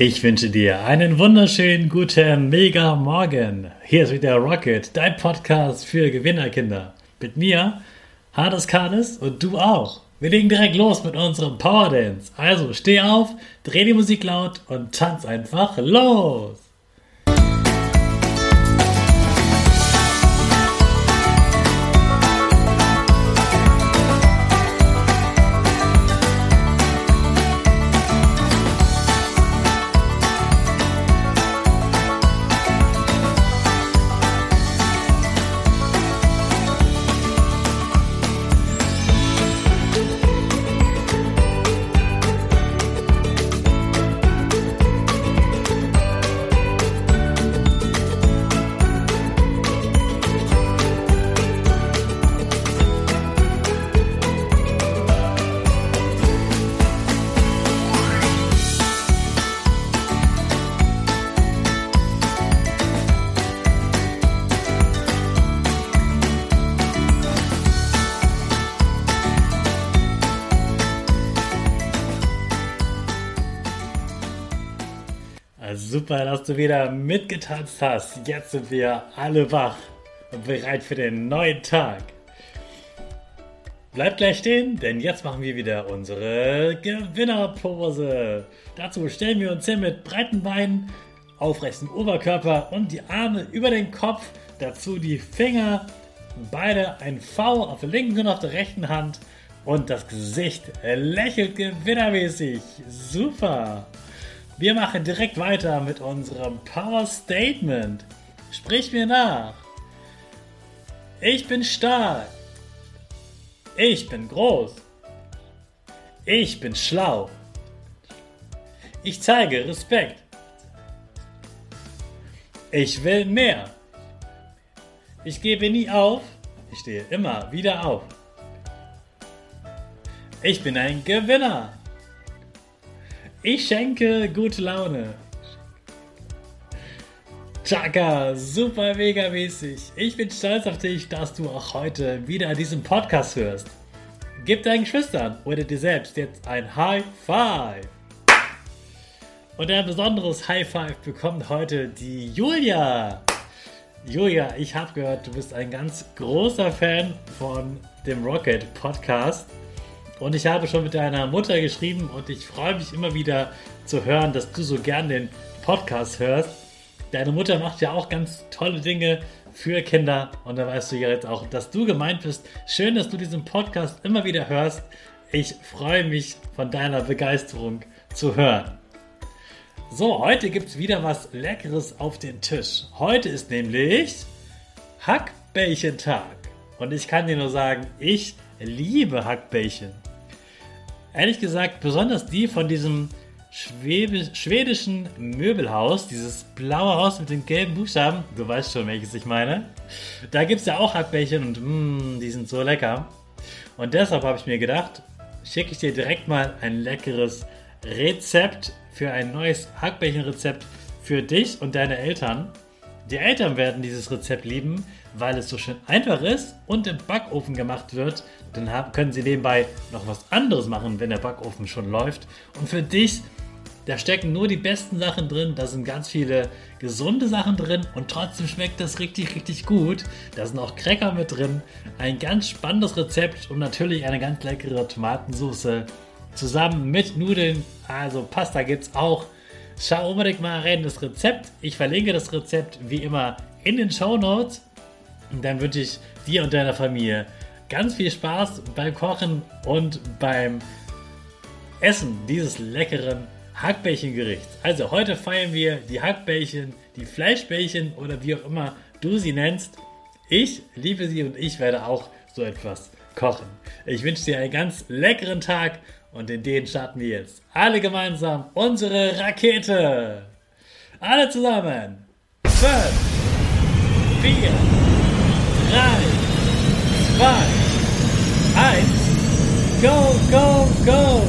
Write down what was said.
Ich wünsche dir einen wunderschönen guten Mega Morgen. Hier ist wieder Rocket, dein Podcast für Gewinnerkinder. Mit mir, Hades Kanis und du auch. Wir legen direkt los mit unserem Power Dance. Also steh auf, dreh die Musik laut und tanz einfach los. Super, dass du wieder mitgetanzt hast. Jetzt sind wir alle wach und bereit für den neuen Tag. Bleib gleich stehen, denn jetzt machen wir wieder unsere Gewinnerpose. Dazu stellen wir uns hin mit breiten Beinen, aufrechtem Oberkörper und die Arme über den Kopf. Dazu die Finger, beide ein V auf der linken und auf der rechten Hand und das Gesicht lächelt gewinnermäßig. Super! Wir machen direkt weiter mit unserem Power Statement. Sprich mir nach. Ich bin stark. Ich bin groß. Ich bin schlau. Ich zeige Respekt. Ich will mehr. Ich gebe nie auf. Ich stehe immer wieder auf. Ich bin ein Gewinner. Ich schenke gute Laune. Chaka, super mega mäßig. Ich bin stolz auf dich, dass du auch heute wieder diesen Podcast hörst. Gib deinen Geschwistern oder dir selbst jetzt ein High Five. Und ein besonderes High Five bekommt heute die Julia. Julia, ich habe gehört, du bist ein ganz großer Fan von dem Rocket Podcast. Und ich habe schon mit deiner Mutter geschrieben und ich freue mich immer wieder zu hören, dass du so gern den Podcast hörst. Deine Mutter macht ja auch ganz tolle Dinge für Kinder und da weißt du ja jetzt auch, dass du gemeint bist. Schön, dass du diesen Podcast immer wieder hörst. Ich freue mich von deiner Begeisterung zu hören. So, heute gibt es wieder was Leckeres auf den Tisch. Heute ist nämlich Hackbällchentag. Und ich kann dir nur sagen, ich liebe Hackbällchen ehrlich gesagt, besonders die von diesem Schwebe, schwedischen Möbelhaus, dieses blaue Haus mit den gelben Buchstaben, du weißt schon, welches ich meine. Da gibt es ja auch Hackbällchen und mh, die sind so lecker. Und deshalb habe ich mir gedacht, schicke ich dir direkt mal ein leckeres Rezept für ein neues Hackbällchenrezept für dich und deine Eltern. Die Eltern werden dieses Rezept lieben, weil es so schön einfach ist und im Backofen gemacht wird. Dann können sie nebenbei noch was anderes machen, wenn der Backofen schon läuft. Und für dich, da stecken nur die besten Sachen drin. Da sind ganz viele gesunde Sachen drin und trotzdem schmeckt das richtig, richtig gut. Da sind auch Cracker mit drin. Ein ganz spannendes Rezept und natürlich eine ganz leckere Tomatensauce zusammen mit Nudeln. Also Pasta gibt es auch. Schau unbedingt mal rein das Rezept. Ich verlinke das Rezept wie immer in den Show Notes. Und dann wünsche ich dir und deiner Familie ganz viel Spaß beim Kochen und beim Essen dieses leckeren Hackbällchengerichts. Also heute feiern wir die Hackbällchen, die Fleischbällchen oder wie auch immer du sie nennst. Ich liebe sie und ich werde auch so etwas kochen. Ich wünsche dir einen ganz leckeren Tag und in den starten wir jetzt alle gemeinsam unsere Rakete. Alle zusammen. 5, 4, 3, 2, 1, go, go, go!